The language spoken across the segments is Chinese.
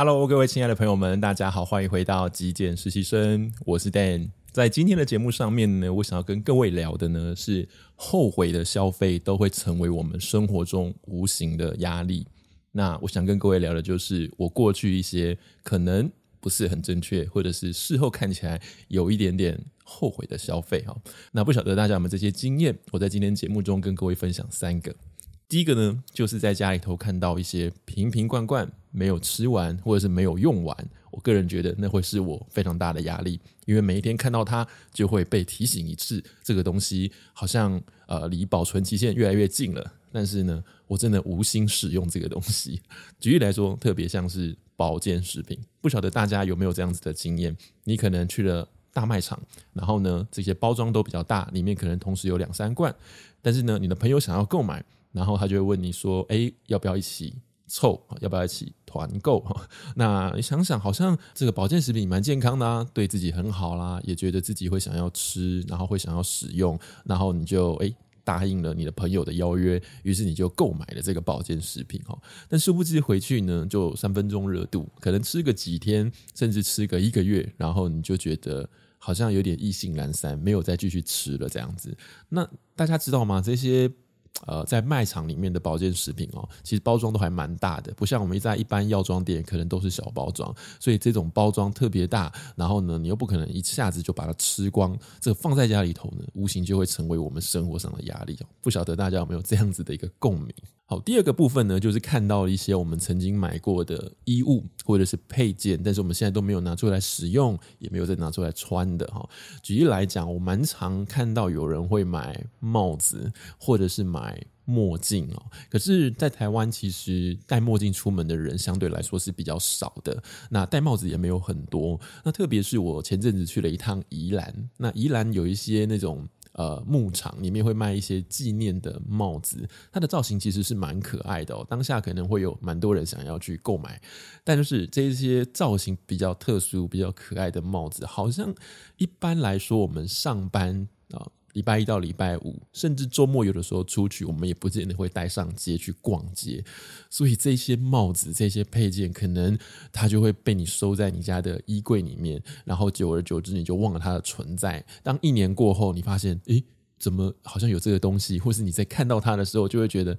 Hello，各位亲爱的朋友们，大家好，欢迎回到极简实习生，我是 Dan。在今天的节目上面呢，我想要跟各位聊的呢是后悔的消费都会成为我们生活中无形的压力。那我想跟各位聊的就是我过去一些可能不是很正确，或者是事后看起来有一点点后悔的消费哈。那不晓得大家有没有这些经验？我在今天节目中跟各位分享三个。第一个呢，就是在家里头看到一些瓶瓶罐罐没有吃完，或者是没有用完，我个人觉得那会是我非常大的压力，因为每一天看到它，就会被提醒一次，这个东西好像呃离保存期限越来越近了。但是呢，我真的无心使用这个东西。举例来说，特别像是保健食品，不晓得大家有没有这样子的经验？你可能去了大卖场，然后呢，这些包装都比较大，里面可能同时有两三罐，但是呢，你的朋友想要购买。然后他就会问你说：“哎，要不要一起凑？要不要一起团购？”那你想想，好像这个保健食品蛮健康的啊，对自己很好啦，也觉得自己会想要吃，然后会想要使用，然后你就哎答应了你的朋友的邀约，于是你就购买了这个保健食品哈。但殊不知回去呢，就三分钟热度，可能吃个几天，甚至吃个一个月，然后你就觉得好像有点意兴阑珊，没有再继续吃了这样子。那大家知道吗？这些。呃，在卖场里面的保健食品哦，其实包装都还蛮大的，不像我们在一般药妆店可能都是小包装，所以这种包装特别大，然后呢，你又不可能一下子就把它吃光，这个放在家里头呢，无形就会成为我们生活上的压力哦。不晓得大家有没有这样子的一个共鸣？好，第二个部分呢，就是看到一些我们曾经买过的衣物或者是配件，但是我们现在都没有拿出来使用，也没有再拿出来穿的哈。举例来讲，我蛮常看到有人会买帽子，或者是买墨镜哦。可是，在台湾其实戴墨镜出门的人相对来说是比较少的，那戴帽子也没有很多。那特别是我前阵子去了一趟宜兰，那宜兰有一些那种。呃，牧场里面会卖一些纪念的帽子，它的造型其实是蛮可爱的哦。当下可能会有蛮多人想要去购买，但就是这些造型比较特殊、比较可爱的帽子，好像一般来说我们上班啊。礼拜一到礼拜五，甚至周末有的时候出去，我们也不见得会带上街去逛街。所以这些帽子、这些配件，可能它就会被你收在你家的衣柜里面，然后久而久之，你就忘了它的存在。当一年过后，你发现，诶，怎么好像有这个东西？或是你在看到它的时候，就会觉得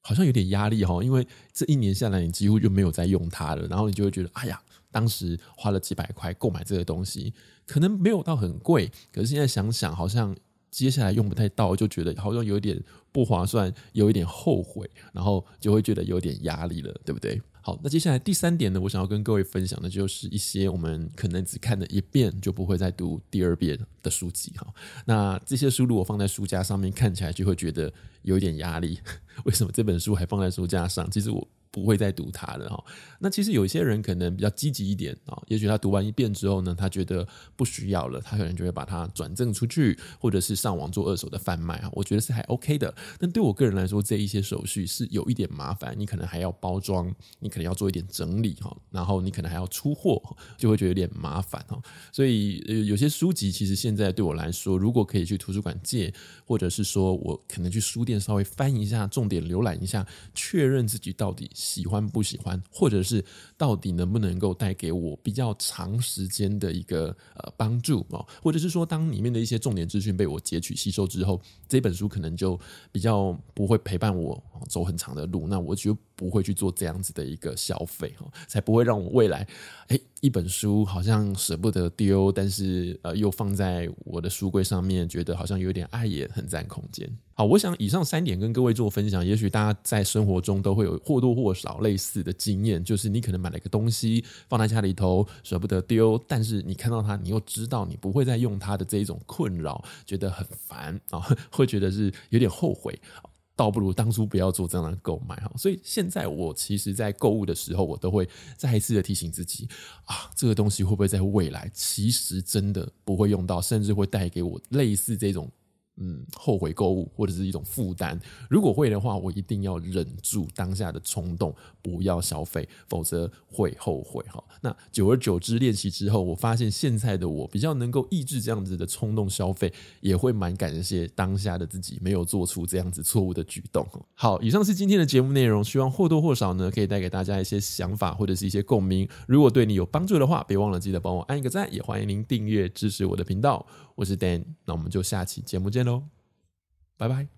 好像有点压力哈，因为这一年下来，你几乎就没有再用它了。然后你就会觉得，哎呀，当时花了几百块购买这个东西，可能没有到很贵，可是现在想想，好像。接下来用不太到，就觉得好像有点不划算，有一点后悔，然后就会觉得有点压力了，对不对？好，那接下来第三点呢，我想要跟各位分享的就是一些我们可能只看了一遍就不会再读第二遍的书籍哈。那这些书如果放在书架上面看起来就会觉得有一点压力，为什么这本书还放在书架上？其实我。不会再读它了哈。那其实有一些人可能比较积极一点啊，也许他读完一遍之后呢，他觉得不需要了，他可能就会把它转赠出去，或者是上网做二手的贩卖啊。我觉得是还 OK 的。但对我个人来说，这一些手续是有一点麻烦，你可能还要包装，你可能要做一点整理哈，然后你可能还要出货，就会觉得有点麻烦哈。所以有些书籍其实现在对我来说，如果可以去图书馆借，或者是说我可能去书店稍微翻一下，重点浏览一下，确认自己到底。喜欢不喜欢，或者是到底能不能够带给我比较长时间的一个呃帮助哦？或者是说，当里面的一些重点资讯被我截取吸收之后，这本书可能就比较不会陪伴我走很长的路，那我就不会去做这样子的一个消费哈，才不会让我未来诶一本书好像舍不得丢，但是呃又放在我的书柜上面，觉得好像有点碍眼，很占空间。好，我想以上三点跟各位做分享，也许大家在生活中都会有或多或少类似的经验，就是你可能买了一个东西放在家里头，舍不得丢，但是你看到它，你又知道你不会再用它的这一种困扰，觉得很烦啊，会觉得是有点后悔。倒不如当初不要做这样的购买哈，所以现在我其实，在购物的时候，我都会再一次的提醒自己啊，这个东西会不会在未来其实真的不会用到，甚至会带给我类似这种嗯，后悔购物或者是一种负担。如果会的话，我一定要忍住当下的冲动，不要消费，否则会后悔哈。那久而久之练习之后，我发现现在的我比较能够抑制这样子的冲动消费，也会蛮感谢当下的自己没有做出这样子错误的举动。好，以上是今天的节目内容，希望或多或少呢可以带给大家一些想法或者是一些共鸣。如果对你有帮助的话，别忘了记得帮我按一个赞，也欢迎您订阅支持我的频道。我是 Dan，那我们就下期节目见喽，拜拜。